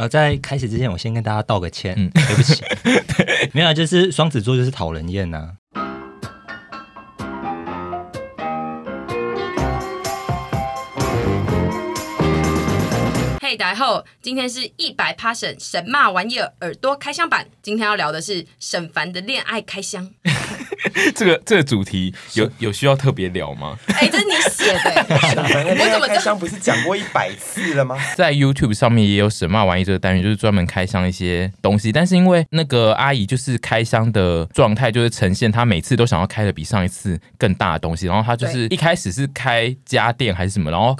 呃，在开始之前，我先跟大家道个歉，嗯，对不起，没有，就是双子座就是讨人厌呐、啊。嘿，大家好，今天是一百 Passion 神骂玩意儿耳朵开箱版，今天要聊的是沈凡的恋爱开箱。这个这个主题有有需要特别聊吗？哎，这是你写的。我怎么开箱不是讲过一百次了吗？在 YouTube 上面也有神骂玩意这个单元，就是专门开箱一些东西。但是因为那个阿姨就是开箱的状态，就是呈现她每次都想要开的比上一次更大的东西。然后她就是一开始是开家电还是什么，然后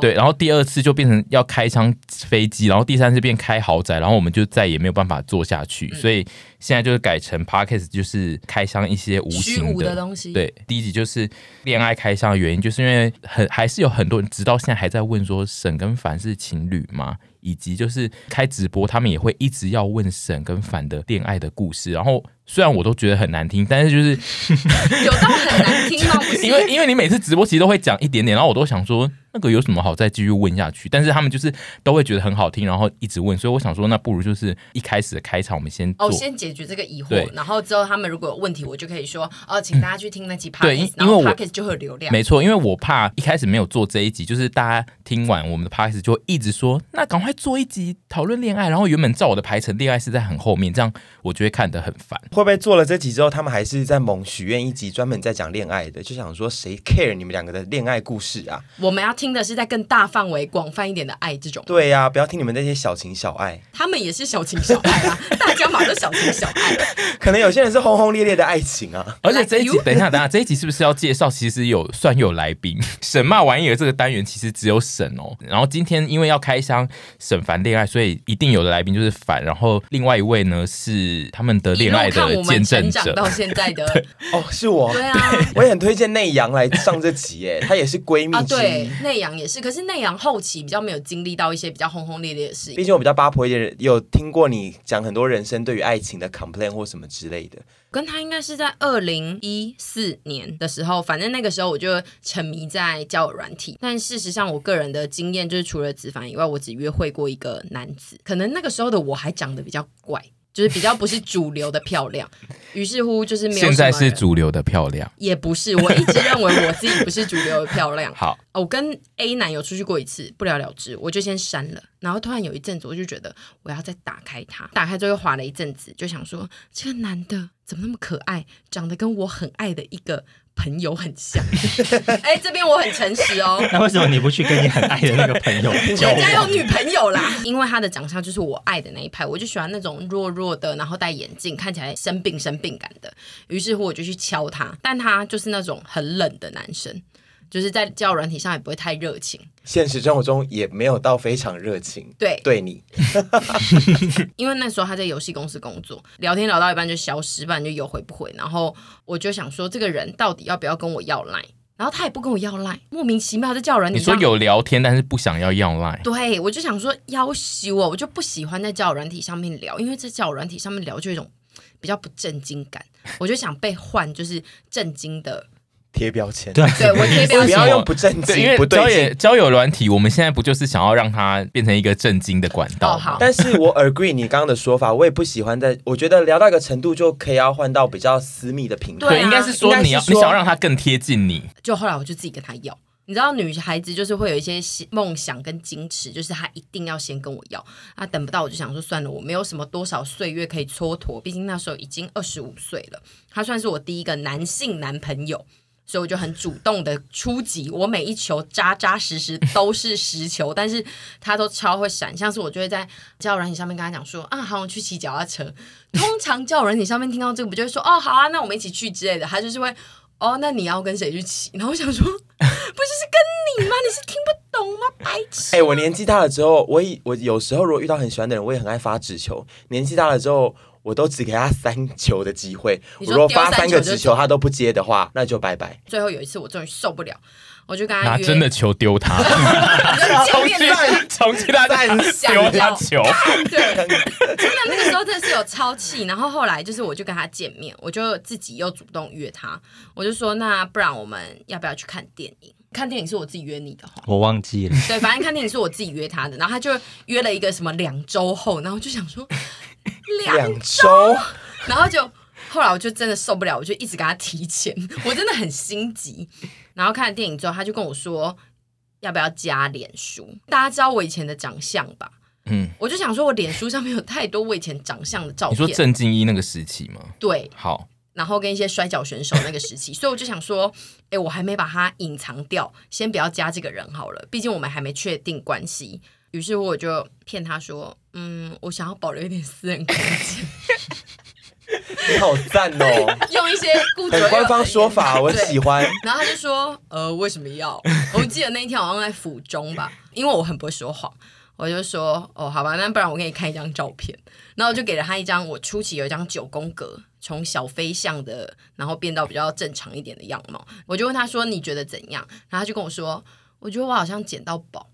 对，然后第二次就变成要开箱飞机，然后第三次变开豪宅，然后我们就再也没有办法做下去，所以。现在就是改成 Podcast，就是开箱一些无形的，的东西。对，第一集就是恋爱开箱的原因，就是因为很还是有很多人直到现在还在问说沈跟凡是情侣吗？以及就是开直播，他们也会一直要问沈跟凡的恋爱的故事。然后虽然我都觉得很难听，但是就是 有到很难听吗？因为因为你每次直播其实都会讲一点点，然后我都想说。那个有什么好再继续问下去？但是他们就是都会觉得很好听，然后一直问，所以我想说，那不如就是一开始的开场，我们先哦，先解决这个疑惑，然后之后他们如果有问题，我就可以说哦，请大家去听那集 Podcast，对，因为我 Podcast 就会有流量。没错，因为我怕一开始没有做这一集，就是大家听完我们的 Podcast 就会一直说，那赶快做一集讨论恋爱，然后原本照我的排程，恋爱是在很后面，这样我就会看得很烦。会不会做了这集之后，他们还是在猛许愿一集专门在讲恋爱的？就想说谁 care 你们两个的恋爱故事啊？我们要听的是在更大。范围广泛一点的爱，这种对呀、啊，不要听你们那些小情小爱，他们也是小情小爱啊，大家嘛都小情小爱，可能有些人是轰轰烈烈的爱情啊。而且这一集、等一下，等一下，这一集是不是要介绍？其实有算有来宾，沈骂玩意儿这个单元其实只有沈哦。然后今天因为要开箱沈凡恋爱，所以一定有的来宾就是凡。然后另外一位呢是他们的恋爱的见证者，到现在的 哦，是我，对啊，我也很推荐内阳来上这集，耶，她也是闺蜜啊，对，内阳也是，可是内阳。后期比较没有经历到一些比较轰轰烈烈的事，毕竟我比较八婆一点，有听过你讲很多人生对于爱情的 complain 或什么之类的。跟他应该是在二零一四年的时候，反正那个时候我就沉迷在交友软体。但事实上，我个人的经验就是，除了子凡以外，我只约会过一个男子。可能那个时候的我还长得比较怪。就是比较不是主流的漂亮，于是乎就是没有。现在是主流的漂亮，也不是。我一直认为我自己不是主流的漂亮。好，我跟 A 男友出去过一次，不了了之，我就先删了。然后突然有一阵子，我就觉得我要再打开他，打开之后又滑了一阵子，就想说这个男的怎么那么可爱，长得跟我很爱的一个。朋友很像，哎、欸，这边我很诚实哦。那为什么你不去跟你很爱的那个朋友？人家有女朋友啦。因为他的长相就是我爱的那一派，我就喜欢那种弱弱的，然后戴眼镜，看起来生病生病感的。于是乎我就去敲他，但他就是那种很冷的男生。就是在交友软体上也不会太热情，现实生活中也没有到非常热情。对，对你，因为那时候他在游戏公司工作，聊天聊到一半就消失，不然就有回不回。然后我就想说，这个人到底要不要跟我要赖？然后他也不跟我要赖，莫名其妙在交友软体。你说有聊天，但是不想要要赖。对，我就想说要挟我，我就不喜欢在交友软体上面聊，因为在交友软体上面聊就有一种比较不正经感，我就想被换，就是正经的。贴标签，对，对我贴标签，不要用不正经，对，因为交友交友软体，我们现在不就是想要让它变成一个正经的管道？哦，好。但是我 agree 你刚刚的说法，我也不喜欢在，我觉得聊到一个程度就可以要换到比较私密的平台。对，应该是说你要，你想要让它更贴近你。就后来我就自己跟他要，你知道女孩子就是会有一些梦想跟矜持，就是她一定要先跟我要，啊，等不到我就想说算了，我没有什么多少岁月可以蹉跎，毕竟那时候已经二十五岁了，他算是我第一个男性男朋友。所以我就很主动的出击，我每一球扎扎实实 都是实球，但是他都超会闪。像是我就会在交友软体上面跟他讲说啊，好，我去骑脚踏车。通常交友软体上面听到这个，不就会说哦，好啊，那我们一起去之类的。他就是会哦，那你要跟谁去骑？然后我想说，不就是跟你吗？你是听不懂吗？白痴！哎、欸，我年纪大了之后，我我有时候如果遇到很喜欢的人，我也很爱发直球。年纪大了之后。我都只给他三球的机会，我如果发三个直球他都不接的话，那就拜拜。最后有一次我终于受不了，我就跟他拿真的球丢他，重新重新他再丢他球。对，真的那个时候真的是有超气。然后后来就是我就跟他见面，我就自己又主动约他，我就说那不然我们要不要去看电影？看电影是我自己约你的哈，我忘记了。对，反正看电影是我自己约他的，然后他就约了一个什么两周后，然后就想说 两周，然后就后来我就真的受不了，我就一直给他提前，我真的很心急。然后看了电影之后，他就跟我说要不要加脸书？大家知道我以前的长相吧？嗯，我就想说，我脸书上面有太多我以前长相的照片。你说郑敬一那个时期吗？对，好。然后跟一些摔跤选手那个时期，所以我就想说，哎，我还没把他隐藏掉，先不要加这个人好了，毕竟我们还没确定关系。于是我就骗他说，嗯，我想要保留一点私人空间。你好赞哦！用一些固执官方说法，我喜欢。然后他就说，呃，为什么要？我记得那一天好像在府中吧，因为我很不会说谎。我就说哦，好吧，那不然我给你看一张照片，然后我就给了他一张我初期有一张九宫格，从小飞象的，然后变到比较正常一点的样貌。我就问他说你觉得怎样？然后他就跟我说，我觉得我好像捡到宝。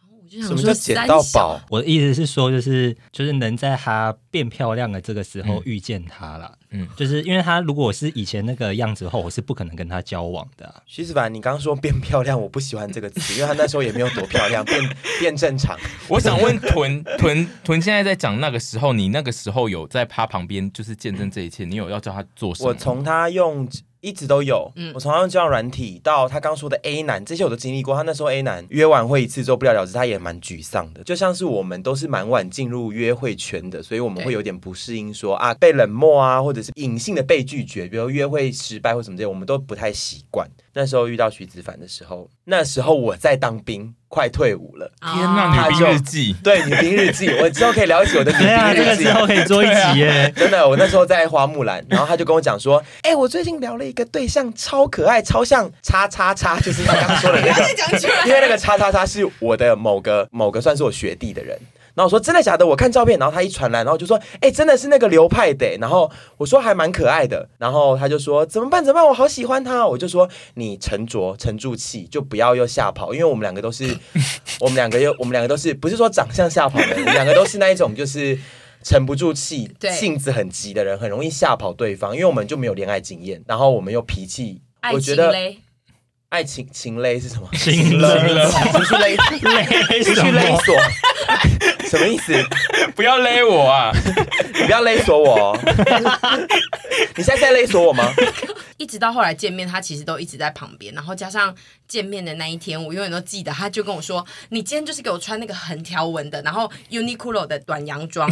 然后我就想说，什么叫捡到宝？我的意思是说，就是就是能在他变漂亮的这个时候遇见他了。嗯嗯，就是因为他如果是以前那个样子后，我是不可能跟他交往的、啊。徐子凡，你刚刚说变漂亮，我不喜欢这个词，因为他那时候也没有多漂亮，变 变正常。我想问屯屯屯，现在在讲那个时候，你那个时候有在他旁边，就是见证这一切，你有要叫他做什么？我从他用。一直都有，嗯、我从他用交友软体到他刚说的 A 男，这些我都经历过。他那时候 A 男约完会一次之后不了了之，他也蛮沮丧的。就像是我们都是蛮晚进入约会圈的，所以我们会有点不适应说，说啊被冷漠啊，或者是隐性的被拒绝，比如约会失败或什么这些，我们都不太习惯。那时候遇到徐子凡的时候，那时候我在当兵，快退伍了。天呐，女兵日记，对，女兵日记，我之后可以聊起我的女兵日记，这个之后可以做一集耶。真的，我那时候在花木兰，然后他就跟我讲说，哎、欸，我最近聊了一个对象，超可爱，超像叉叉叉，就是他刚刚说的那个，因为那个叉叉叉是我的某个某个算是我学弟的人。然后我说真的假的？我看照片，然后他一传来，然后就说：“哎，真的是那个流派的。”然后我说还蛮可爱的。然后他就说：“怎么办？怎么办？我好喜欢他。”我就说：“你沉着，沉住气，就不要又吓跑，因为我们两个都是，我们两个又我们两个都是不是说长相吓跑的人，我们两个都是那一种就是沉不住气，性子很急的人，很容易吓跑对方。因为我们就没有恋爱经验，然后我们又脾气，我觉得爱情情勒是什么？情勒，情绪勒，情绪勒索。”什么意思？不要勒我啊！你不要勒索我哦！你现在在勒索我吗？一直到后来见面，他其实都一直在旁边。然后加上见面的那一天，我永远都记得，他就跟我说：“你今天就是给我穿那个横条纹的，然后 Uniqlo 的短洋装。”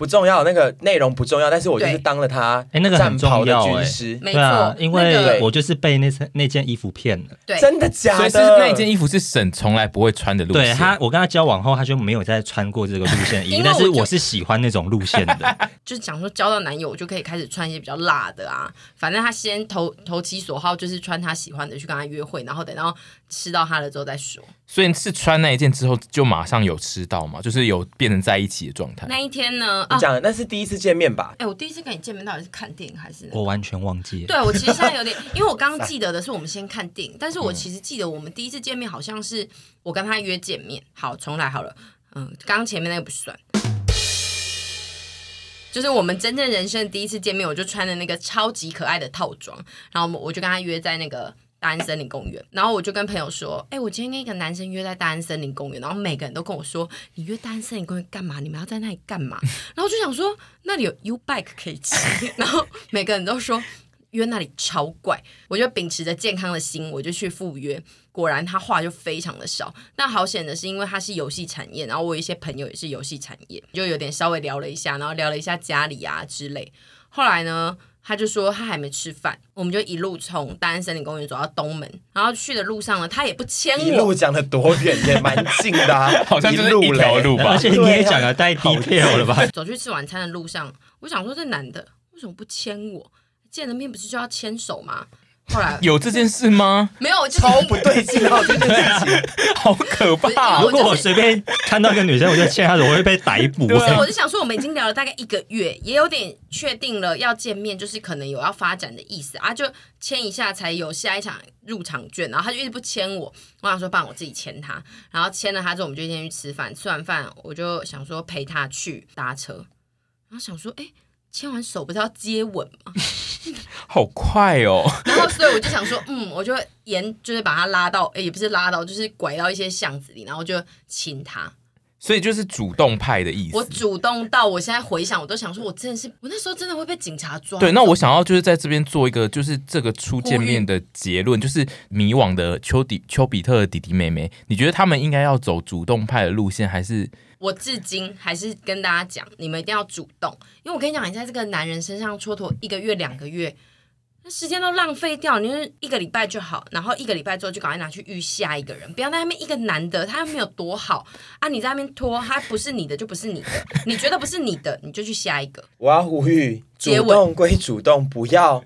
不重要，那个内容不重要，但是我就是当了他哎，那个战袍的军师，没错，因为我就是被那身那件衣服骗了，对，真的假的？所以是那件衣服是沈从来不会穿的路线。对他，我跟他交往后，他就没有再穿过这个路线衣服，但是我是喜欢那种路线的，就是讲说交到男友，我就可以开始穿一些比较辣的啊，反正他先投投其所好，就是穿他喜欢的去跟他约会，然后等到吃到他了之后再说。所以是穿那一件之后就马上有吃到嘛？就是有变成在一起的状态？那一天呢？你讲的那是第一次见面吧？哎、欸，我第一次跟你见面到底是看电影还是、那个？我完全忘记了。对，我其实现在有点，因为我刚刚记得的是我们先看电影，但是我其实记得我们第一次见面好像是我跟他约见面。好，重来好了。嗯，刚刚前面那个不算，就是我们真正人生的第一次见面，我就穿的那个超级可爱的套装，然后我就跟他约在那个。大安森林公园，然后我就跟朋友说：“哎、我今天跟一个男生约在大安森林公园。”然后每个人都跟我说：“你约大安森林公园干嘛？你们要在那里干嘛？” 然后就想说那里有 U bike 可以骑。然后每个人都说约那里超怪。我就秉持着健康的心，我就去赴约。果然他话就非常的少。那好险的是，因为他是游戏产业，然后我一些朋友也是游戏产业，就有点稍微聊了一下，然后聊了一下家里啊之类。后来呢？他就说他还没吃饭，我们就一路从大安森林公园走到东门，然后去的路上呢，他也不牵我。一路讲的多远也蛮近的，啊，好像就是一条路吧。而且你也讲的太 detail 了吧？走去吃晚餐的路上，我想说这男的为什么不牵我？见了面不是就要牵手吗？后来 有这件事吗？没有，超不对劲，哦这件事情 好可怕。如果我随便看到一个女生，我就牵她手，我会被逮捕。不是，我就想说，我们已经聊了大概一个月，也有点确定了要见面，就是可能有要发展的意思啊，就签一下才有下一场入场券。然后他就一直不签我，我想说，帮我自己签他。然后签了他之后，我们就先去吃饭。吃完饭，我就想说陪他去搭车。然后想说，哎。牵完手不是要接吻吗？好快哦！然后所以我就想说，嗯，我就沿就是把他拉到，哎，也不是拉到，就是拐到一些巷子里，然后就亲他。所以就是主动派的意思。我主动到我现在回想，我都想说，我真的是，我那时候真的会被警察抓。对，那我想要就是在这边做一个，就是这个初见面的结论，就是迷惘的丘底丘比特的弟弟妹妹，你觉得他们应该要走主动派的路线，还是？我至今还是跟大家讲，你们一定要主动，因为我跟你讲，你在这个男人身上蹉跎一个月、两个月。那时间都浪费掉，你就是一个礼拜就好，然后一个礼拜之后就赶快拿去遇下一个人，不要在那边一个男的，他又没有多好啊，你在那边拖，他不是你的就不是你的，你觉得不是你的，你就去下一个。我要呼吁，主动归主动，不要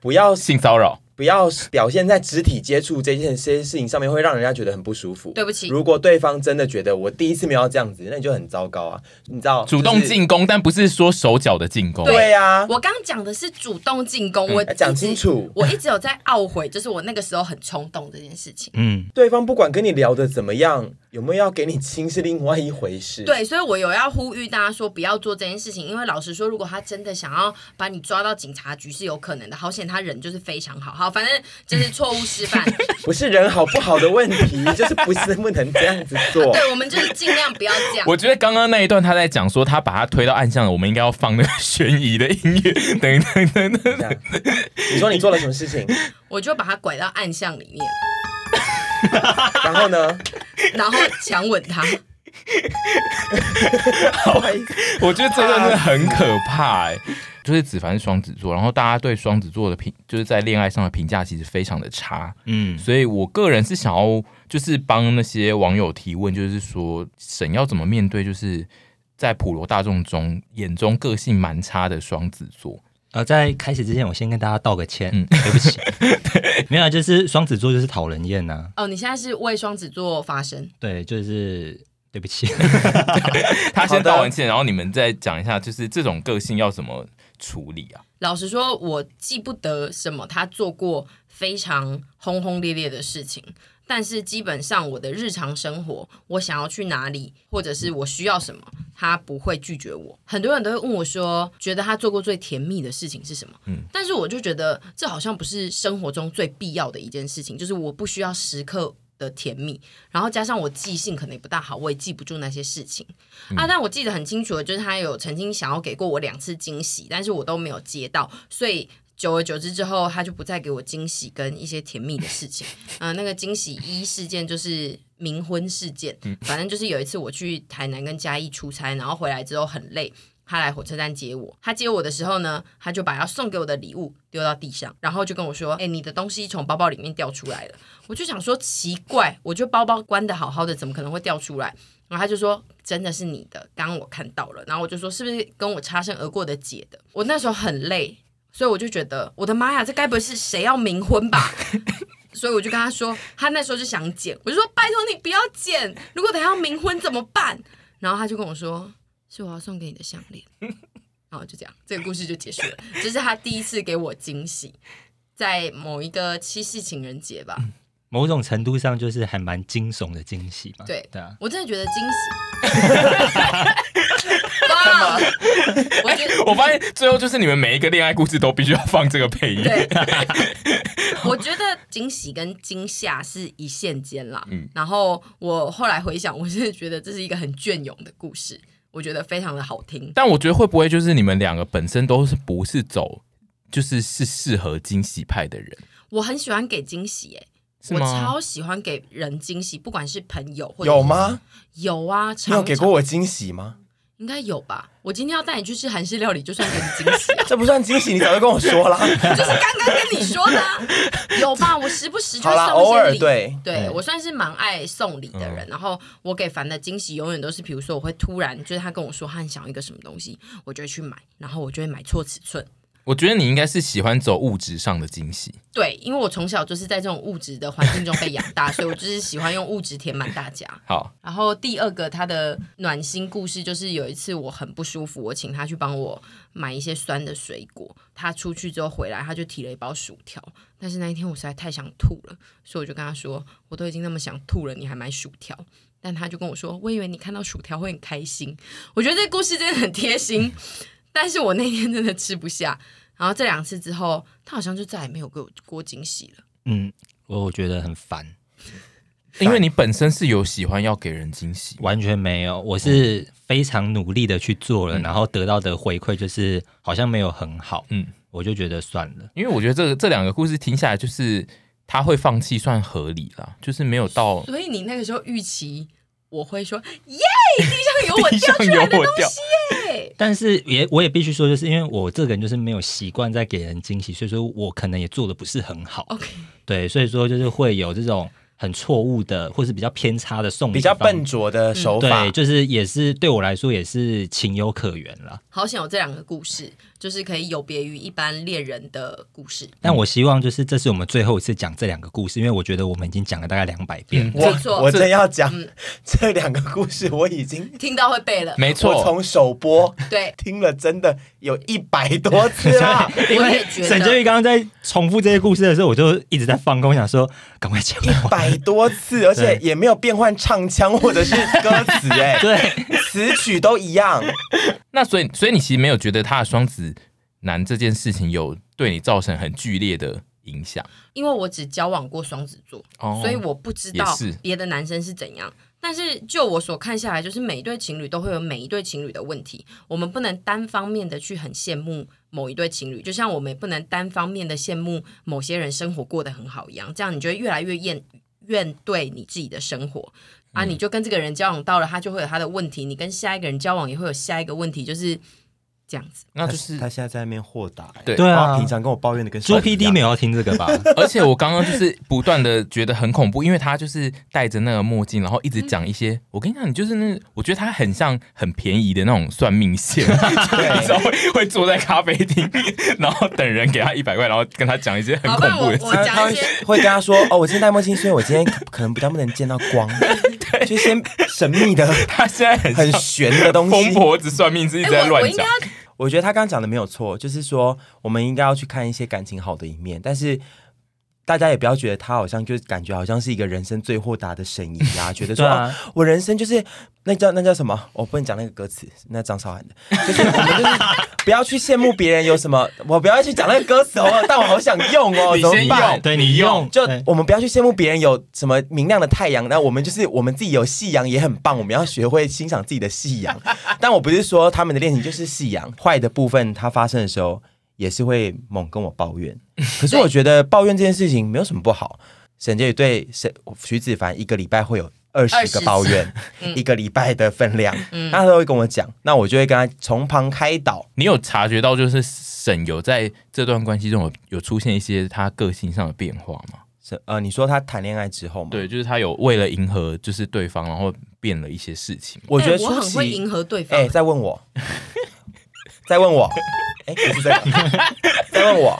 不要性骚扰。不要表现在肢体接触这件这些事情上面，会让人家觉得很不舒服。对不起，如果对方真的觉得我第一次没有这样子，那你就很糟糕啊！你知道，主动进攻，但不是说手脚的进攻。对呀，我刚讲的是主动进攻，我讲清楚。我一直有在懊悔，就是我那个时候很冲动这件事情。嗯，对方不管跟你聊的怎么样，有没有要给你亲是另外一回事。对，所以我有要呼吁大家说不要做这件事情，因为老实说，如果他真的想要把你抓到警察局是有可能的。好险他人就是非常好，好，反正就是。是错误示范，不是人好不好的问题，就是不是不能这样子做。对，我们就是尽量不要这样。我觉得刚刚那一段他在讲说他把他推到暗巷了，我们应该要放那个悬疑的音乐。等等等等，你说你做了什么事情？我就把他拐到暗巷里面，然后呢？然后强吻他。好，我觉得这个真的很可怕哎。就是子凡是双子座，然后大家对双子座的评，就是在恋爱上的评价其实非常的差，嗯，所以我个人是想要就是帮那些网友提问，就是说神要怎么面对，就是在普罗大众中眼中个性蛮差的双子座。呃，在开始之前，我先跟大家道个歉，嗯，对不起，对没有，就是双子座就是讨人厌呐。哦，你现在是为双子座发声？对，就是对不起 他先道完歉，然后你们再讲一下，就是这种个性要怎么处理啊？老实说，我记不得什么他做过非常轰轰烈烈的事情，但是基本上我的日常生活，我想要去哪里，或者是我需要什么，他不会拒绝我。很多人都会问我说，觉得他做过最甜蜜的事情是什么？嗯，但是我就觉得这好像不是生活中最必要的一件事情，就是我不需要时刻。的甜蜜，然后加上我记性可能也不大好，我也记不住那些事情、嗯、啊。但我记得很清楚的，就是他有曾经想要给过我两次惊喜，但是我都没有接到，所以久而久之之后，他就不再给我惊喜跟一些甜蜜的事情。啊、呃，那个惊喜一事件就是冥婚事件，反正就是有一次我去台南跟嘉义出差，然后回来之后很累。他来火车站接我，他接我的时候呢，他就把要送给我的礼物丢到地上，然后就跟我说：“哎、欸，你的东西从包包里面掉出来了。”我就想说奇怪，我就包包关的好好的，怎么可能会掉出来？然后他就说：“真的是你的，刚刚我看到了。”然后我就说：“是不是跟我擦身而过的姐的？”我那时候很累，所以我就觉得我的妈呀，这该不会是谁要冥婚吧？所以我就跟他说，他那时候就想剪，我就说：“拜托你不要剪，如果等下要冥婚怎么办？”然后他就跟我说。是我要送给你的项链，然后就这样，这个故事就结束了。这是他第一次给我惊喜，在某一个七夕情人节吧。某种程度上就是还蛮惊悚的惊喜嘛。对对啊，我真的觉得惊喜。哇！我觉得我发现最后就是你们每一个恋爱故事都必须要放这个配音。对，我觉得惊喜跟惊吓是一线间啦。嗯，然后我后来回想，我真的觉得这是一个很隽永的故事。我觉得非常的好听，但我觉得会不会就是你们两个本身都是不是走，就是是适合惊喜派的人？我很喜欢给惊喜，哎，我超喜欢给人惊喜，不管是朋友或者有吗？有啊，你有给过我惊喜吗？应该有吧。我今天要带你去吃韩式料理，就算给你惊喜啊。这不算惊喜，你早就跟我说了。就是刚刚跟你说的啊，有吧？我时不时就送一些礼。偶尔对，对我算是蛮爱送礼的人。嗯、然后我给凡的惊喜永远都是，比如说我会突然就是他跟我说他很想要一个什么东西，我就会去买，然后我就会买错尺寸。我觉得你应该是喜欢走物质上的惊喜。对，因为我从小就是在这种物质的环境中被养大，所以我就是喜欢用物质填满大家。好，然后第二个他的暖心故事就是有一次我很不舒服，我请他去帮我买一些酸的水果。他出去之后回来，他就提了一包薯条。但是那一天我实在太想吐了，所以我就跟他说：“我都已经那么想吐了，你还买薯条？”但他就跟我说：“我以为你看到薯条会很开心。”我觉得这故事真的很贴心。但是我那天真的吃不下，然后这两次之后，他好像就再也没有给我过惊喜了。嗯，我我觉得很烦，因为你本身是有喜欢要给人惊喜，完全没有，我是非常努力的去做了，嗯、然后得到的回馈就是好像没有很好，嗯，我就觉得算了，因为我觉得这个这两个故事听下来，就是他会放弃算合理啦，就是没有到，所以你那个时候预期。我会说耶，地上有 我掉出来的东西耶。但是也我也必须说，就是因为我这个人就是没有习惯在给人惊喜，所以说我可能也做的不是很好。OK，对，所以说就是会有这种。很错误的，或是比较偏差的送礼，比较笨拙的手法，对，就是也是对我来说也是情有可原了。好想有这两个故事，就是可以有别于一般恋人的故事。但我希望就是这是我们最后一次讲这两个故事，因为我觉得我们已经讲了大概两百遍。没错，我真要讲这两个故事，我已经听到会背了。没错，从首播对 听了真的有一百多次 了。因为沈婕妤刚刚在重复这些故事的时候，我就一直在放空，想说赶快讲一百多次，而且也没有变换唱腔或者是歌词，哎，对，词曲都一样。那所以，所以你其实没有觉得他的双子男这件事情有对你造成很剧烈的影响？因为我只交往过双子座，哦、所以我不知道别的男生是怎样。但是就我所看下来，就是每一对情侣都会有每一对情侣的问题，我们不能单方面的去很羡慕某一对情侣，就像我们也不能单方面的羡慕某些人生活过得很好一样，这样你就会越来越厌。怨对你自己的生活啊，你就跟这个人交往到了，他就会有他的问题；你跟下一个人交往也会有下一个问题，就是。这样子，那就是他现在在那边豁达，对对啊，平常跟我抱怨的跟猪 PD 没有要听这个吧？而且我刚刚就是不断的觉得很恐怖，因为他就是戴着那个墨镜，然后一直讲一些。我跟你讲，你就是那，我觉得他很像很便宜的那种算命线，你知道会会坐在咖啡厅，然后等人给他一百块，然后跟他讲一些很恐怖的事。他会跟他说：“哦，我今天戴墨镜，所以我今天可能比较不能见到光。”对，就先神秘的，他现在很很玄的东西。疯婆子算命是一直在乱讲。我我觉得他刚刚讲的没有错，就是说我们应该要去看一些感情好的一面，但是大家也不要觉得他好像就感觉好像是一个人生最豁达的神医啊，觉得说、我人生就是那叫那叫什么？我不能讲那个歌词，那张韶涵的，就是我们就是不要去羡慕别人有什么，我不要去讲那个歌词哦，但我好想用哦，你先用，对你用，就我们不要去羡慕别人有什么明亮的太阳，那我们就是我们自己有夕阳也很棒，我们要学会欣赏自己的夕阳。但我不是说他们的恋情就是夕阳，坏的部分它发生的时候也是会猛跟我抱怨。可是我觉得抱怨这件事情没有什么不好。沈杰宇对沈徐子凡一个礼拜会有二十个抱怨，嗯、一个礼拜的分量，嗯、他都会跟我讲，那我就会跟他从旁开导。你有察觉到就是沈有在这段关系中有有出现一些他个性上的变化吗？是呃，你说他谈恋爱之后吗？对，就是他有为了迎合就是对方，然后变了一些事情。我觉得、欸、我很会迎合对方。哎、欸，再问我，再问我，哎、欸，不是这样，再问我。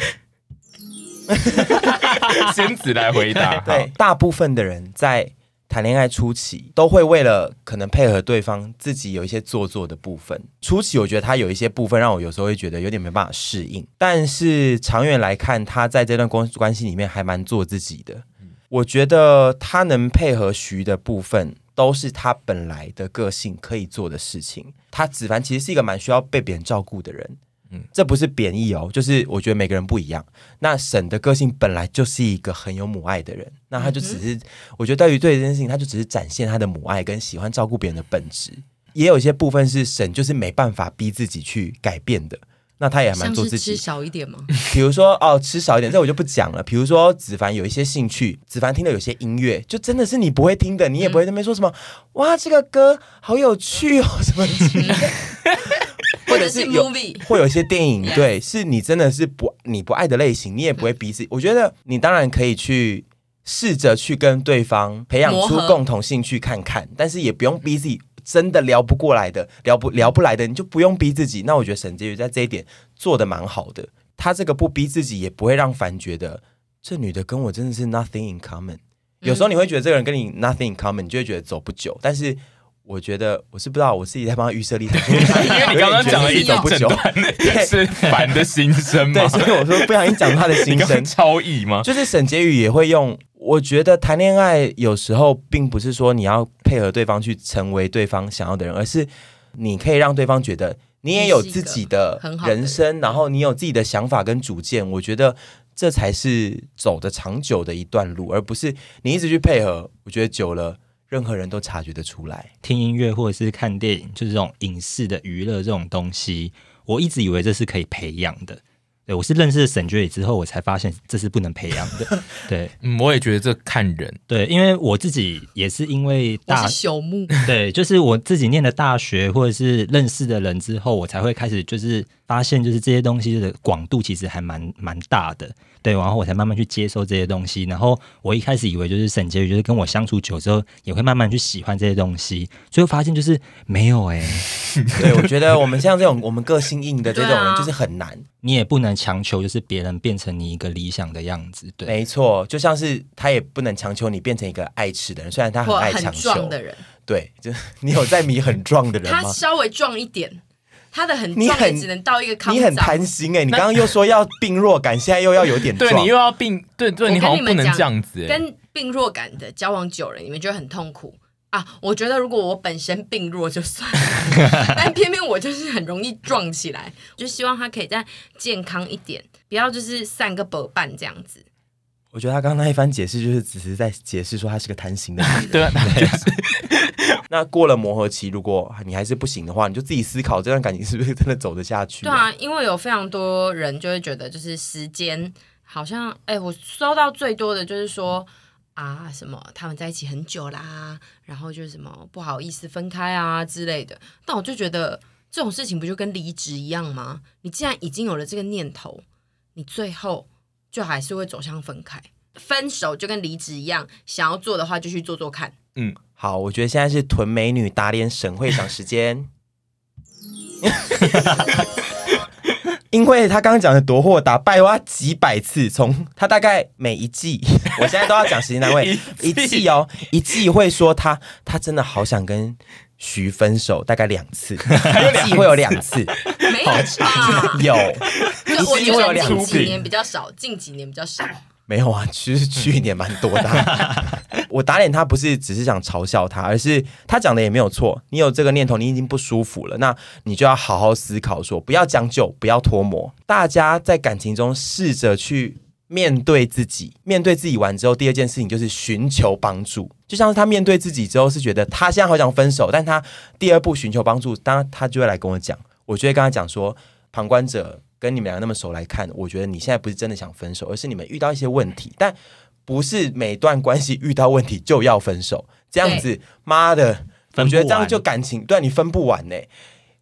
仙子来回答。对，大部分的人在谈恋爱初期都会为了可能配合对方，自己有一些做作的部分。初期我觉得他有一些部分让我有时候会觉得有点没办法适应，但是长远来看，他在这段关关系里面还蛮做自己的。我觉得他能配合徐的部分，都是他本来的个性可以做的事情。他子凡其实是一个蛮需要被别人照顾的人。嗯这不是贬义哦，就是我觉得每个人不一样。那沈的个性本来就是一个很有母爱的人，那他就只是，我觉得对于对这件事情，他就只是展现他的母爱跟喜欢照顾别人的本质。也有一些部分是沈就是没办法逼自己去改变的，那他也还蛮做自己。吃少一点吗？比如说哦，吃少一点，这我就不讲了。比如说子凡有一些兴趣，子凡听的有些音乐，就真的是你不会听的，你也不会那边说什么、嗯、哇，这个歌好有趣哦，什么之类 或者是有会有一些电影，对，是你真的是不你不爱的类型，你也不会逼自己。我觉得你当然可以去试着去跟对方培养出共同兴趣看看，但是也不用逼自己。真的聊不过来的，聊不聊不来的，你就不用逼自己。那我觉得沈婕妤在这一点做的蛮好的，她这个不逼自己，也不会让凡觉得这女的跟我真的是 nothing in common。有时候你会觉得这个人跟你 nothing in common，你就会觉得走不久，但是。我觉得我是不知道，我自己在帮他预设立场，因为你刚刚讲了一种不久，是凡的心声嘛？对，所以我说不小心讲他的心声，超意吗？就是沈婕妤也会用。我觉得谈恋爱有时候并不是说你要配合对方去成为对方想要的人，而是你可以让对方觉得你也有自己的人生，人然后你有自己的想法跟主见。我觉得这才是走的长久的一段路，而不是你一直去配合。我觉得久了，任何人都察觉得出来。听音乐或者是看电影，就是这种影视的娱乐这种东西，我一直以为这是可以培养的。对，我是认识沈觉宇之后，我才发现这是不能培养的。对，嗯，我也觉得这看人。对，因为我自己也是因为大朽木。对，就是我自己念的大学，或者是认识的人之后，我才会开始就是发现，就是这些东西的广度其实还蛮蛮大的。对，然后我才慢慢去接受这些东西。然后我一开始以为就是沈婕妤，就是跟我相处久之后，也会慢慢去喜欢这些东西。最后发现就是没有哎、欸。对，我觉得我们像这种我们个性硬的这种人，就是很难。你也不能强求，就是别人变成你一个理想的样子。对，没错，就像是他也不能强求你变成一个爱吃的人，虽然他很爱强求。的人。对，就你有在迷很壮的人吗？他稍微壮一点。他的很壮，也只能到一个康。你很贪心哎、欸！你刚刚又说要病弱感，现在又要有点壮，对你又要病，对对，你好像不能这样子、欸。跟病弱感的交往久了，你们觉得很痛苦啊？我觉得如果我本身病弱就算了，但偏偏我就是很容易撞起来，就希望他可以再健康一点，不要就是散个伙伴这样子。我觉得他刚刚那一番解释，就是只是在解释说他是个贪心的人。对啊，那过了磨合期，如果你还是不行的话，你就自己思考这段感情是不是真的走得下去。对啊，因为有非常多人就会觉得，就是时间好像，哎、我收到最多的就是说啊，什么他们在一起很久啦，然后就是什么不好意思分开啊之类的。但我就觉得这种事情不就跟离职一样吗？你既然已经有了这个念头，你最后。就还是会走向分开，分手就跟离职一样，想要做的话就去做做看。嗯，好，我觉得现在是屯美女打脸沈会长时间，因为他刚刚讲的多豁达，拜挖几百次，从他大概每一季，我现在都要讲时间单位，一季哦，一季会说他，他真的好想跟徐分手，大概两次，一季会有两次，没有吧？有。我觉得近几年比较少，近几年比较少。没有啊，其实去年蛮多的啊。我打脸他不是只是想嘲笑他，而是他讲的也没有错。你有这个念头，你已经不舒服了，那你就要好好思考，说不要将就，不要脱模。大家在感情中试着去面对自己，面对自己完之后，第二件事情就是寻求帮助。就像是他面对自己之后是觉得他现在好想分手，但他第二步寻求帮助，当然他就会来跟我讲，我就会跟他讲说，旁观者。跟你们俩那么熟来看，我觉得你现在不是真的想分手，而是你们遇到一些问题，但不是每段关系遇到问题就要分手。这样子，妈的，我觉得这样就感情对你分不完呢。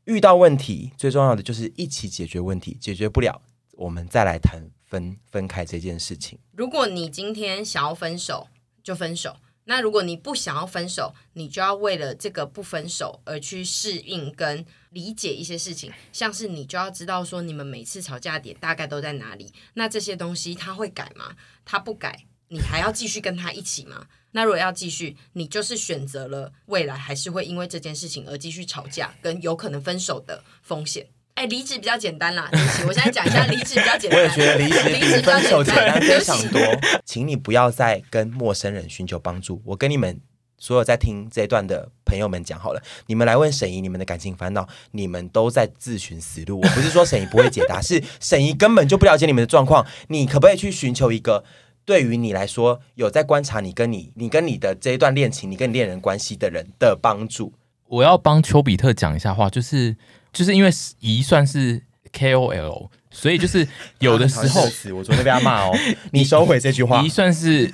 遇到问题最重要的就是一起解决问题，解决不了，我们再来谈分分开这件事情。如果你今天想要分手，就分手。那如果你不想要分手，你就要为了这个不分手而去适应跟理解一些事情，像是你就要知道说你们每次吵架点大概都在哪里。那这些东西他会改吗？他不改，你还要继续跟他一起吗？那如果要继续，你就是选择了未来还是会因为这件事情而继续吵架，跟有可能分手的风险。哎，离职比较简单啦，对不起，我现在讲一下离职比较简单。我也觉得离职比分手简单非常多。请你不要再跟陌生人寻求帮助。我跟你们所有在听这一段的朋友们讲好了，你们来问沈怡你们的感情烦恼，你们都在自寻死路。我不是说沈怡不会解答，是沈怡根本就不了解你们的状况。你可不可以去寻求一个对于你来说有在观察你跟你、你跟你的这一段恋情、你跟你恋人关系的人的帮助？我要帮丘比特讲一下话，就是。就是因为姨算是 KOL，所以就是有的时候，我昨天被他骂哦，你收回这句话。姨算是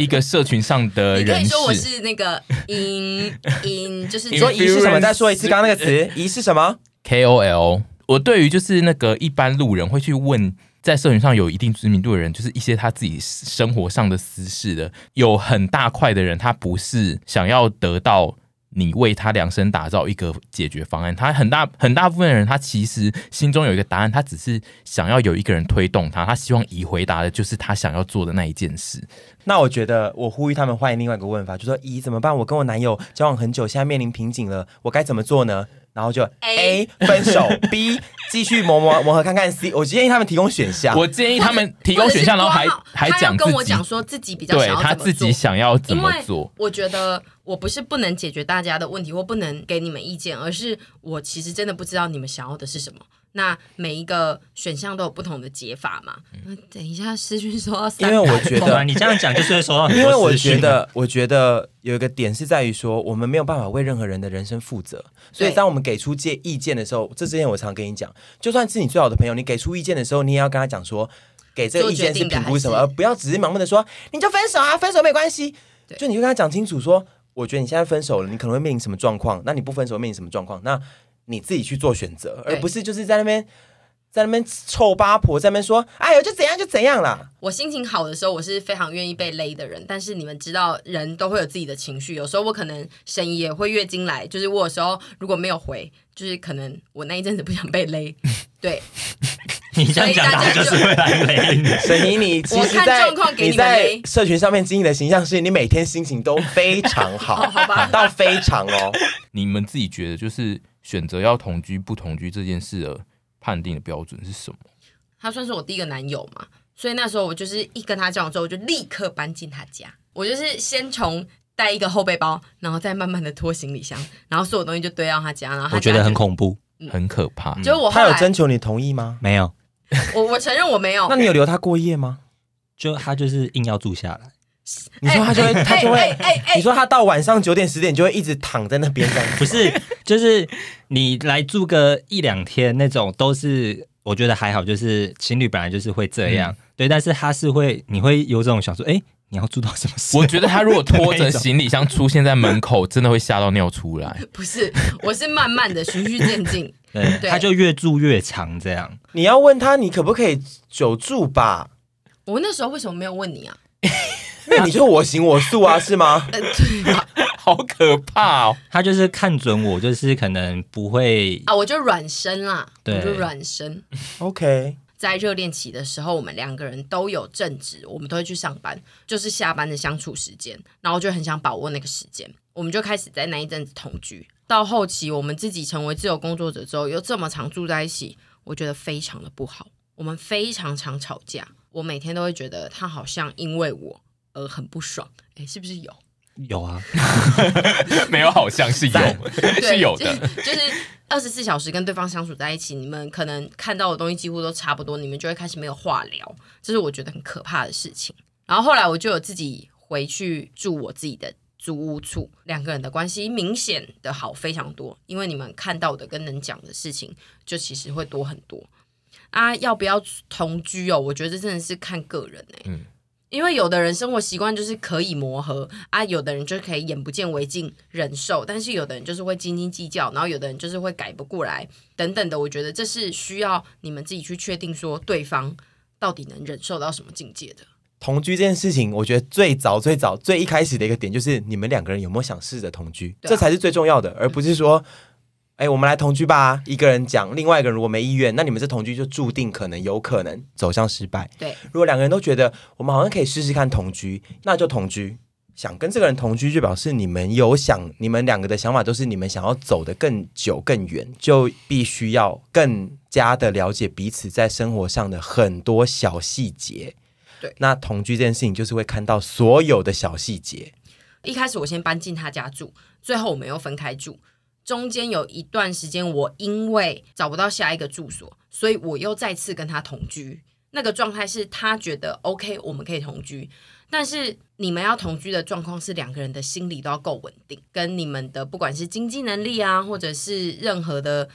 一个社群上的人士，你可以说我是 那个 in in，就是你说姨是什么？再说一次刚刚那个词，姨是什么？KOL。我对于就是那个一般路人会去问，在社群上有一定知名度的人，就是一些他自己生活上的私事的，有很大块的人，他不是想要得到。你为他量身打造一个解决方案，他很大很大部分人，他其实心中有一个答案，他只是想要有一个人推动他，他希望乙回答的就是他想要做的那一件事。那我觉得，我呼吁他们换另外一个问法，就说乙怎么办？我跟我男友交往很久，现在面临瓶颈了，我该怎么做呢？然后就 A 分手，B 继续磨磨磨合看看，C 我建议他们提供选项，我建议他们提供选项，然后还还讲跟我讲说自己比较对他自己想要怎么做。我觉得我不是不能解决大家的问题或不能给你们意见，而是我其实真的不知道你们想要的是什么。那每一个选项都有不同的解法嘛？嗯，等一下私讯收到三，因为我觉得 你这样讲就是会收到很多。因为我觉得，我觉得有一个点是在于说，我们没有办法为任何人的人生负责，所以当我们给出建意见的时候，这之前我常跟你讲，就算是你最好的朋友，你给出意见的时候，你也要跟他讲说，给这个意见是评估什么，而不要只是盲目的说你就分手啊，分手没关系，就你就跟他讲清楚说，我觉得你现在分手了，你可能会面临什么状况，那你不分手会面临什么状况，那。你自己去做选择，而不是就是在那边在那边臭八婆在那边说，哎呦就怎样就怎样啦。我心情好的时候，我是非常愿意被勒的人。但是你们知道，人都会有自己的情绪。有时候我可能深夜会月经来，就是我有时候如果没有回，就是可能我那一阵子不想被勒。对，你这样讲，他就是会来勒你。沈怡，你其实在你在社群上面经营的形象是你每天心情都非常好，好吧，到非常哦。你们自己觉得就是。选择要同居不同居这件事的判定的标准是什么？他算是我第一个男友嘛，所以那时候我就是一跟他交往之后，我就立刻搬进他家。我就是先从带一个后背包，然后再慢慢的拖行李箱，然后所有东西就堆到他家。然后我觉得很恐怖，嗯、很可怕。就我他有征求你同意吗？没有。我我承认我没有。那你有留他过夜吗？就他就是硬要住下来。你说他就会，他就会，你说他到晚上九点十点就会一直躺在那边这样，不是，就是你来住个一两天那种，都是我觉得还好，就是情侣本来就是会这样，对，但是他是会，你会有这种想说，哎，你要住到什么时候？我觉得他如果拖着 行李箱出现在门口，真的会吓到尿出来。不是，我是慢慢的循序渐进，对，他就越住越长这样。你要问他，你可不可以久住吧？我那时候为什么没有问你啊？那你就我行我素啊，是吗？对吧？好可怕哦！他就是看准我，就是可能不会啊，我就软身啦，对，我就软身。OK，在热恋期的时候，我们两个人都有正职，我们都会去上班，就是下班的相处时间，然后就很想把握那个时间，我们就开始在那一阵子同居。到后期，我们自己成为自由工作者之后，又这么常住在一起，我觉得非常的不好。我们非常常吵架，我每天都会觉得他好像因为我。呃，很不爽，哎，是不是有？有啊，没有，好像是有，是有的。就是二十四小时跟对方相处在一起，你们可能看到的东西几乎都差不多，你们就会开始没有话聊，这是我觉得很可怕的事情。然后后来我就有自己回去住我自己的租屋处，两个人的关系明显的好非常多，因为你们看到的跟能讲的事情就其实会多很多。啊，要不要同居哦？我觉得这真的是看个人哎、欸。嗯。因为有的人生活习惯就是可以磨合啊，有的人就可以眼不见为净忍受，但是有的人就是会斤斤计较，然后有的人就是会改不过来等等的。我觉得这是需要你们自己去确定说对方到底能忍受到什么境界的。同居这件事情，我觉得最早最早最一开始的一个点就是你们两个人有没有想试着同居，啊、这才是最重要的，而不是说。哎，我们来同居吧。一个人讲，另外一个人如果没意愿，那你们这同居就注定可能有可能走向失败。对，如果两个人都觉得我们好像可以试试看同居，那就同居。想跟这个人同居，就表示你们有想，你们两个的想法都是你们想要走得更久更远，就必须要更加的了解彼此在生活上的很多小细节。对，那同居这件事情就是会看到所有的小细节。一开始我先搬进他家住，最后我们又分开住。中间有一段时间，我因为找不到下一个住所，所以我又再次跟他同居。那个状态是他觉得 OK，我们可以同居，但是你们要同居的状况是两个人的心理都要够稳定，跟你们的不管是经济能力啊，或者是任何的。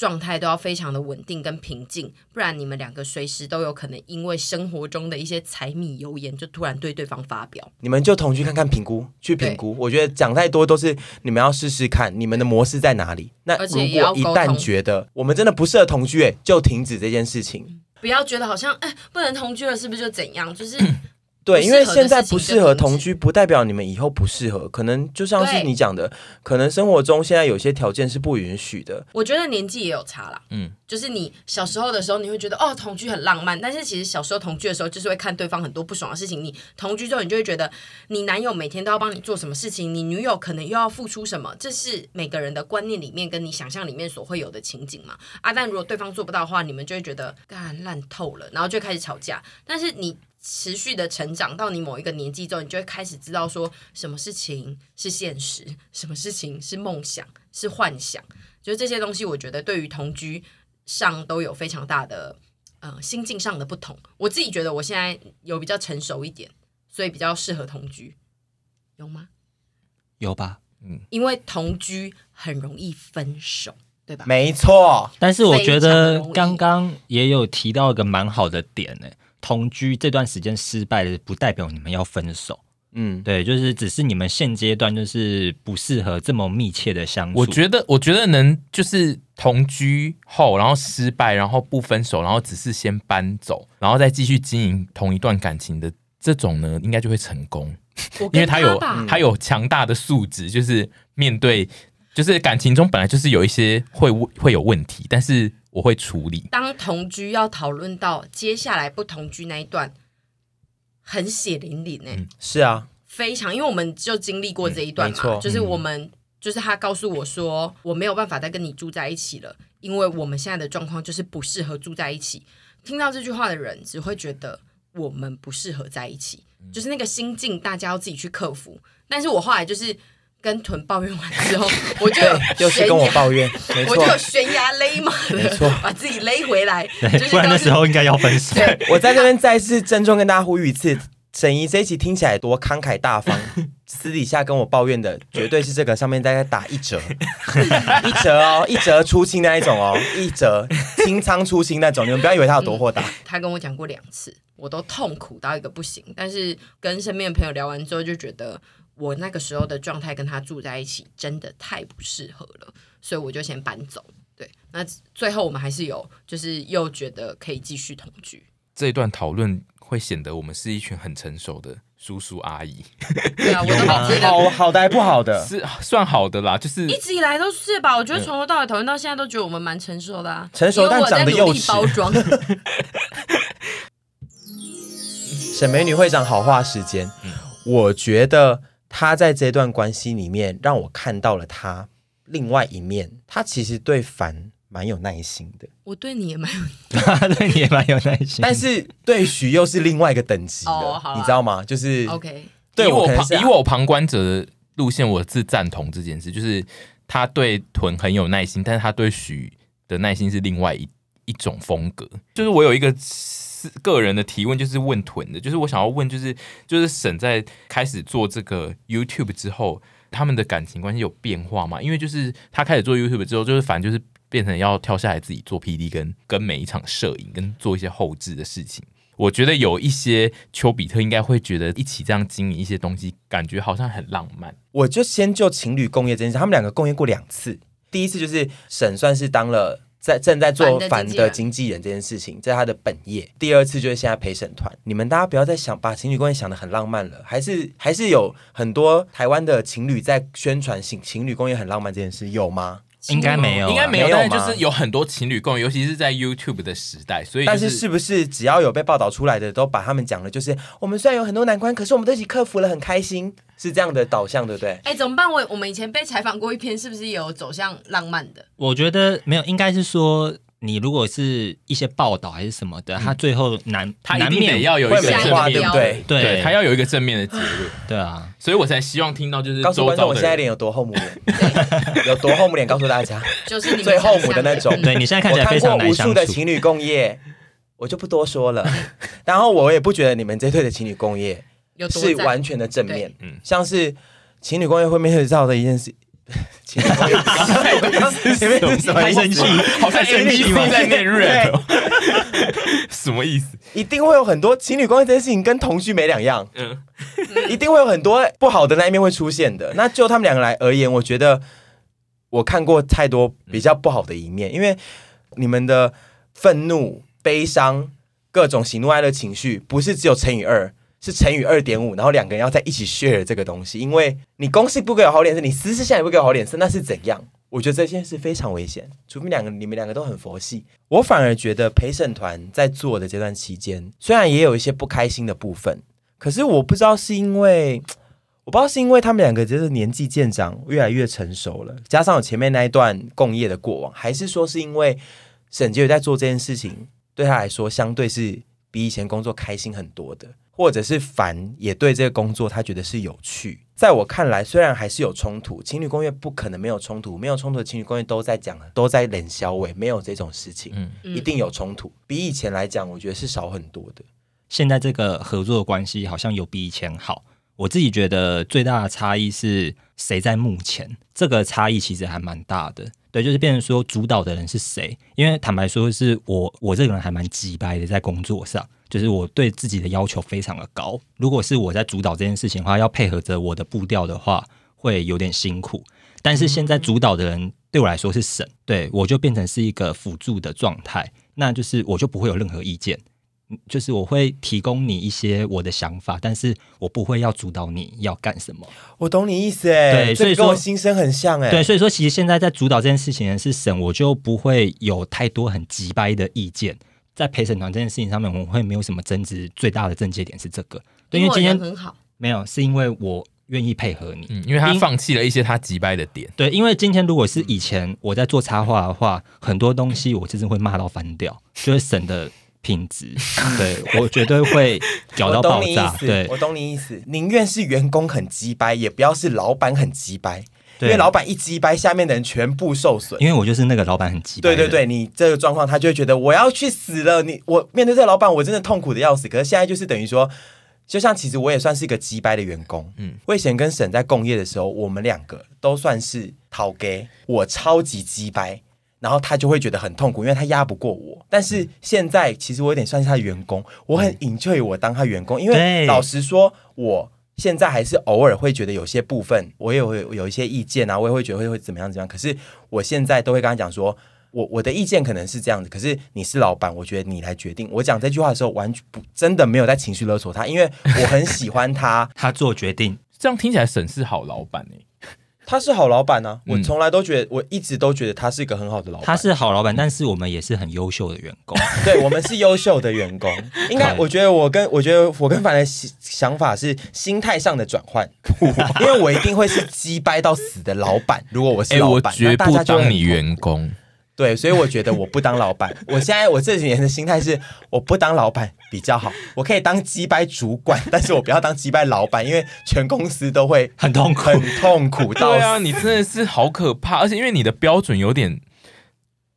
状态都要非常的稳定跟平静，不然你们两个随时都有可能因为生活中的一些柴米油盐，就突然对对方发表。你们就同居看看，评估去评估。我觉得讲太多都是你们要试试看，你们的模式在哪里。那如果一旦觉得我们真的不适合同居，哎，就停止这件事情。不要觉得好像哎，不能同居了，是不是就怎样？就是。对，因为现在不适合同居，不代表你们以后不适合。可能就像是你讲的，可能生活中现在有些条件是不允许的。我觉得年纪也有差啦。嗯，就是你小时候的时候，你会觉得哦，同居很浪漫。但是其实小时候同居的时候，就是会看对方很多不爽的事情。你同居之后，你就会觉得你男友每天都要帮你做什么事情，你女友可能又要付出什么。这是每个人的观念里面跟你想象里面所会有的情景嘛。啊，但如果对方做不到的话，你们就会觉得干烂透了，然后就开始吵架。但是你。持续的成长到你某一个年纪之后，你就会开始知道说什么事情是现实，什么事情是梦想，是幻想。就是这些东西，我觉得对于同居上都有非常大的呃心境上的不同。我自己觉得我现在有比较成熟一点，所以比较适合同居，有吗？有吧？嗯，因为同居很容易分手，对吧？没错。但是我觉得刚刚也有提到一个蛮好的点呢。同居这段时间失败的，不代表你们要分手。嗯，对，就是只是你们现阶段就是不适合这么密切的相处。我觉得，我觉得能就是同居后，然后失败，然后不分手，然后只是先搬走，然后再继续经营同一段感情的这种呢，应该就会成功，因为他有他有强大的素质，就是面对，就是感情中本来就是有一些会会有问题，但是。我会处理。当同居要讨论到接下来不同居那一段，很血淋淋哎、欸，是啊，非常，因为我们就经历过这一段嘛，嗯、就是我们、嗯、就是他告诉我说，我没有办法再跟你住在一起了，因为我们现在的状况就是不适合住在一起。听到这句话的人只会觉得我们不适合在一起，嗯、就是那个心境大家要自己去克服。但是我后来就是。跟屯抱怨完之后，我就就是跟我抱怨，我就悬崖勒马的，错 把自己勒回来。不然那时候应该要分手。对我在这边再次郑重跟大家呼吁一次，沈怡这一期听起来多慷慨大方，私底下跟我抱怨的绝对是这个上面大概打一折，一折哦，一折出清那一种哦，一折清仓出清那种，你们不要以为他有多豁达。嗯，他跟我讲过两次，我都痛苦到一个不行。但是跟身边的朋友聊完之后，就觉得。我那个时候的状态跟他住在一起真的太不适合了，所以我就先搬走。对，那最后我们还是有，就是又觉得可以继续同居。这一段讨论会显得我们是一群很成熟的叔叔阿姨。对啊，我都好好好的还不好的，是算好的啦，就是一直以来都是吧。我觉得从头到尾讨论到现在，都觉得我们蛮成熟的啊。成熟但长得幼稚。包装。沈美女会长好话时间，嗯、我觉得。他在这段关系里面，让我看到了他另外一面。他其实对凡蛮有耐心的，我对你也蛮有，他 对你也蛮有耐心。但是对许又是另外一个等级的，哦啊、你知道吗？就是 OK。对我旁以我旁观者的路线，我自赞同这件事。就是他对屯很有耐心，但是他对许的耐心是另外一一种风格。就是我有一个。个人的提问就是问屯的，就是我想要问，就是就是沈在开始做这个 YouTube 之后，他们的感情关系有变化吗？因为就是他开始做 YouTube 之后，就是反正就是变成要跳下来自己做 PD，跟跟每一场摄影，跟做一些后制的事情。我觉得有一些丘比特应该会觉得一起这样经营一些东西，感觉好像很浪漫。我就先就情侣共业这件事，他们两个共业过两次，第一次就是沈算是当了。在正在做反的经纪人这件事情，在他的本业。第二次就是现在陪审团，你们大家不要再想把情侣关系想得很浪漫了，还是还是有很多台湾的情侣在宣传情情侣公寓很浪漫这件事，有吗？应该没有，应该没有，但是就是有很多情侣共，尤其是在 YouTube 的时代，所以、就是、但是是不是只要有被报道出来的，都把他们讲了，就是我们虽然有很多难关，可是我们都一起克服了，很开心，是这样的导向，对不对？哎，怎么办？我我们以前被采访过一篇，是不是也有走向浪漫的？我觉得没有，应该是说。你如果是一些报道还是什么的，他最后难，他难免要有一个正面，对不对？对，他要有一个正面的结论。对啊，所以我才希望听到就是告诉观众我现在脸有多厚母脸，有多厚母脸，告诉大家，就是最厚母的那种。对，你现在看起来非常难相处。无数的情侣共业，我就不多说了。然后我也不觉得你们这对的情侣共业是完全的正面，嗯，像是情侣共业会面对到的一件事。前面 什么生气？好像 NPC 在念 rap，什么意思？一定会有很多情侣关系这件事情跟同居没两样，嗯，一定会有很多不好的那一面会出现的。那就他们两个来而言，我觉得我看过太多比较不好的一面，因为你们的愤怒、悲伤、各种喜怒哀乐情绪，不是只有乘以二。是乘以二点五，然后两个人要在一起 share 这个东西，因为你公司不给我好脸色，你私事下也不给我好脸色，那是怎样？我觉得这件事非常危险。除非两个你们两个都很佛系，我反而觉得陪审团在做的这段期间，虽然也有一些不开心的部分，可是我不知道是因为我不知道是因为他们两个就是年纪渐长，越来越成熟了，加上我前面那一段共业的过往，还是说是因为沈杰宇在做这件事情，对他来说相对是。比以前工作开心很多的，或者是烦也对这个工作他觉得是有趣。在我看来，虽然还是有冲突，情侣公寓不可能没有冲突，没有冲突的情侣公寓都在讲，都在冷消委，没有这种事情，嗯，一定有冲突。比以前来讲，我觉得是少很多的。现在这个合作的关系好像有比以前好。我自己觉得最大的差异是谁在目前，这个差异其实还蛮大的。对，就是变成说主导的人是谁？因为坦白说，是我，我这个人还蛮急白的，在工作上，就是我对自己的要求非常的高。如果是我在主导这件事情的话，要配合着我的步调的话，会有点辛苦。但是现在主导的人对我来说是神，对，我就变成是一个辅助的状态，那就是我就不会有任何意见。就是我会提供你一些我的想法，但是我不会要主导你要干什么。我懂你意思哎，对，所以说跟我心声很像哎，对，所以说其实现在在主导这件事情的是神，我就不会有太多很急掰的意见。在陪审团这件事情上面，我会没有什么争执。最大的症结点是这个，对，因为今天很好，没有是因为我愿意配合你，嗯，因为他放弃了一些他急掰的点。对，因为今天如果是以前我在做插画的话，很多东西我真是会骂到翻掉，就是省的。品质，对我绝对会搞到爆炸。对，我懂你意思，宁愿是员工很鸡掰，也不要是老板很鸡掰。因为老板一鸡掰，下面的人全部受损。因为我就是那个老板很鸡掰。对对对，你这个状况，他就会觉得我要去死了。你我面对这个老板，我真的痛苦的要死。可是现在就是等于说，就像其实我也算是一个鸡掰的员工。嗯，魏贤跟沈在共业的时候，我们两个都算是讨给我超级鸡掰。然后他就会觉得很痛苦，因为他压不过我。但是现在其实我有点算是他的员工，我很 enjoy 我当他员工，因为老实说，我现在还是偶尔会觉得有些部分我也会有一些意见啊，我也会觉得会会怎么样怎么样。可是我现在都会跟他讲说，我我的意见可能是这样子，可是你是老板，我觉得你来决定。我讲这句话的时候，完全不真的没有在情绪勒索他，因为我很喜欢他，他做决定，这样听起来省事好老板哎。他是好老板呢、啊，我从来都觉得，嗯、我一直都觉得他是一个很好的老板。他是好老板，但是我们也是很优秀的员工。对，我们是优秀的员工。应该，我觉得我跟我觉得我跟凡的想法是心态上的转换，因为我一定会是击败到死的老板。如果我是老板，欸、我绝不当你员工。对，所以我觉得我不当老板。我现在我这几年的心态是，我不当老板比较好。我可以当鸡掰主管，但是我不要当鸡掰老板，因为全公司都会很痛苦，很痛苦。对啊，你真的是好可怕，而且因为你的标准有点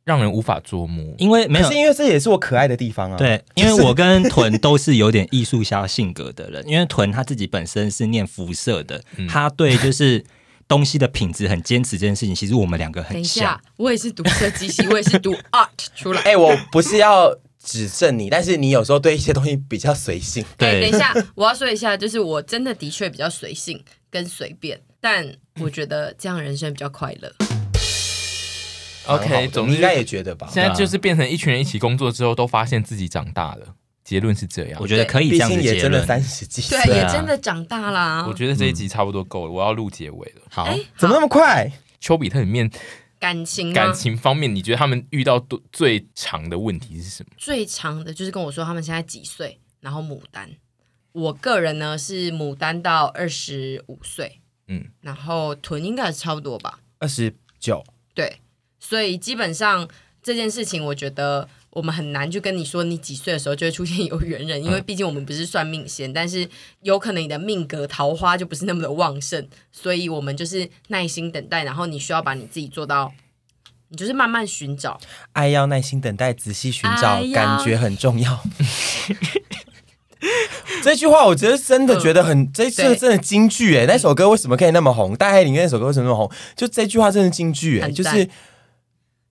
让人无法捉摸。因为没有，是因为这也是我可爱的地方啊。对，因为我跟屯都是有点艺术家性格的人。因为屯他自己本身是念辐射的，嗯、他对就是。东西的品质很坚持这件事情，其实我们两个很像。等一下，我也是读设计系，我也是读 art 出来。哎、欸，我不是要指正你，但是你有时候对一些东西比较随性。对、欸，等一下，我要说一下，就是我真的的确比较随性跟随便，但我觉得这样人生比较快乐。OK，总之应该也觉得吧。现在就是变成一群人一起工作之后，都发现自己长大了。结论是这样，我觉得可以这样子结论。也真的三十几岁，对，也真的长大啦。我觉得这一集差不多够了，我要录结尾了。好，怎么那么快？丘比特里面感情感情方面，你觉得他们遇到最长的问题是什么？最长的就是跟我说他们现在几岁，然后牡丹。我个人呢是牡丹到二十五岁，嗯，然后屯应该是差不多吧，二十九。对，所以基本上这件事情，我觉得。我们很难就跟你说，你几岁的时候就会出现有缘人，因为毕竟我们不是算命仙，但是有可能你的命格桃花就不是那么的旺盛，所以我们就是耐心等待，然后你需要把你自己做到，你就是慢慢寻找，爱要耐心等待，仔细寻找，感觉很重要。这句话我觉得真的觉得很，嗯、这这真的京剧哎，那首歌为什么可以那么红？大概里面那首歌为什么那么红？就这句话真的京剧哎，就是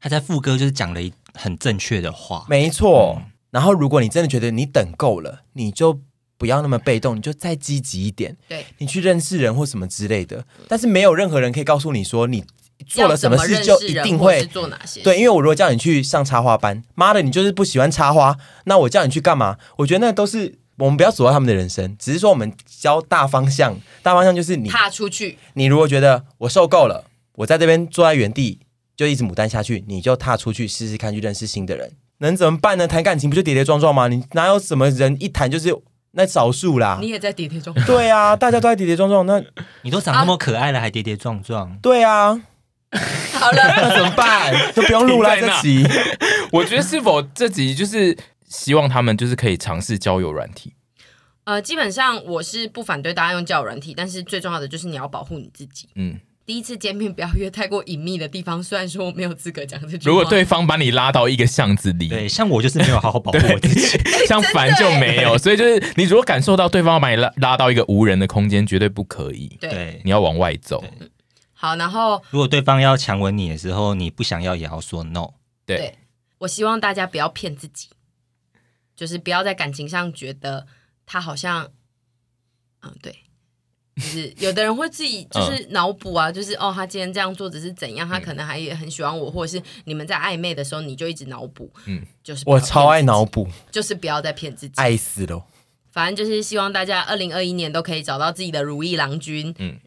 他在副歌就是讲了一。很正确的话，没错。嗯、然后，如果你真的觉得你等够了，你就不要那么被动，你就再积极一点。对，你去认识人或什么之类的。但是没有任何人可以告诉你说，你做了什么事就一定会做哪些。对，因为我如果叫你去上插花班，妈的，你就是不喜欢插花，那我叫你去干嘛？我觉得那都是我们不要阻碍他们的人生，只是说我们教大方向。大方向就是你踏出去。你如果觉得我受够了，我在这边坐在原地。就一直牡丹下去，你就踏出去试试看，去认识新的人，能怎么办呢？谈感情不就跌跌撞撞吗？你哪有什么人一谈就是那少数啦？你也在跌跌撞撞。对啊，大家都在跌跌撞撞。那你都长那么可爱了，啊、还跌跌撞撞？对啊。好了，那怎么办？就不用录了这集。我觉得是否这集就是希望他们就是可以尝试交友软体。呃，基本上我是不反对大家用交友软体，但是最重要的就是你要保护你自己。嗯，第一次见面不要约太过隐秘的地方。虽然说我没有资格讲这句话，如果对方把你拉到一个巷子里，对，像我就是没有好好保护我自己，像凡就没有，所以就是你如果感受到对方把你拉拉到一个无人的空间，绝对不可以。对，对，你要往外走。好，然后如果对方要强吻你的时候，你不想要也要说 no。对，对我希望大家不要骗自己，就是不要在感情上觉得他好像。嗯，对，就是有的人会自己就是脑补啊，就是哦，他今天这样做只是怎样，他可能还也很喜欢我，或者是你们在暧昧的时候，你就一直脑补，嗯，就是我超爱脑补，就是不要再骗自己，爱死了。反正就是希望大家二零二一年都可以找到自己的如意郎君，嗯，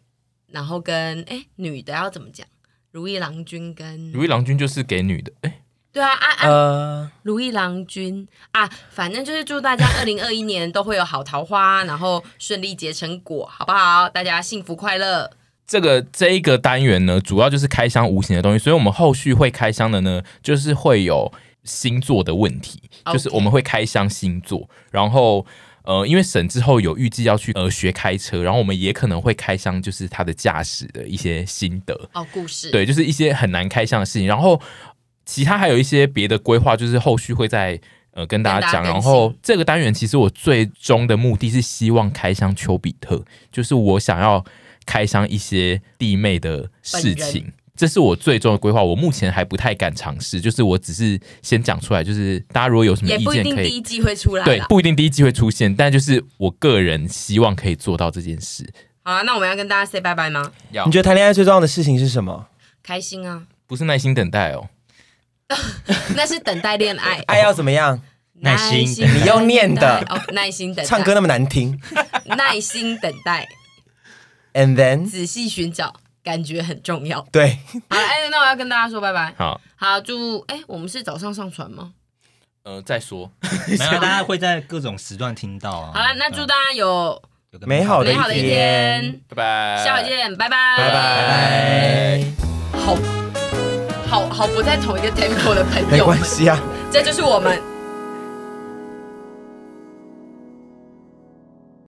然后跟哎女的要怎么讲？如意郎君跟如意郎君就是给女的，哎。对啊啊啊！呃、如意郎君啊，反正就是祝大家二零二一年都会有好桃花，然后顺利结成果，好不好？大家幸福快乐。这个这一个单元呢，主要就是开箱无形的东西，所以我们后续会开箱的呢，就是会有星座的问题.就是我们会开箱星座，然后呃，因为沈之后有预计要去呃学开车，然后我们也可能会开箱，就是他的驾驶的一些心得哦，故事对，就是一些很难开箱的事情，然后。其他还有一些别的规划，就是后续会在呃跟大家讲。然后这个单元其实我最终的目的是希望开箱丘比特，就是我想要开箱一些弟妹的事情，这是我最终的规划。我目前还不太敢尝试，就是我只是先讲出来，就是大家如果有什么意见可以，也不一定第一季会出来，对，不一定第一季会出现，但就是我个人希望可以做到这件事。好啊，那我们要跟大家 say 拜拜吗？要。你觉得谈恋爱最重要的事情是什么？开心啊，不是耐心等待哦。那是等待恋爱，爱要怎么样？耐心，你用念的。哦，耐心等待。唱歌那么难听，耐心等待，and then 仔细寻找，感觉很重要。对，好了，哎，那我要跟大家说拜拜。好，好，祝哎，我们是早上上传吗？呃，再说，没有，大家会在各种时段听到啊。好了，那祝大家有美好的美好的一天，拜拜，下回见，拜拜，拜拜，好。好好不在同一个 tempo 的朋友，没关系啊，这就是我们。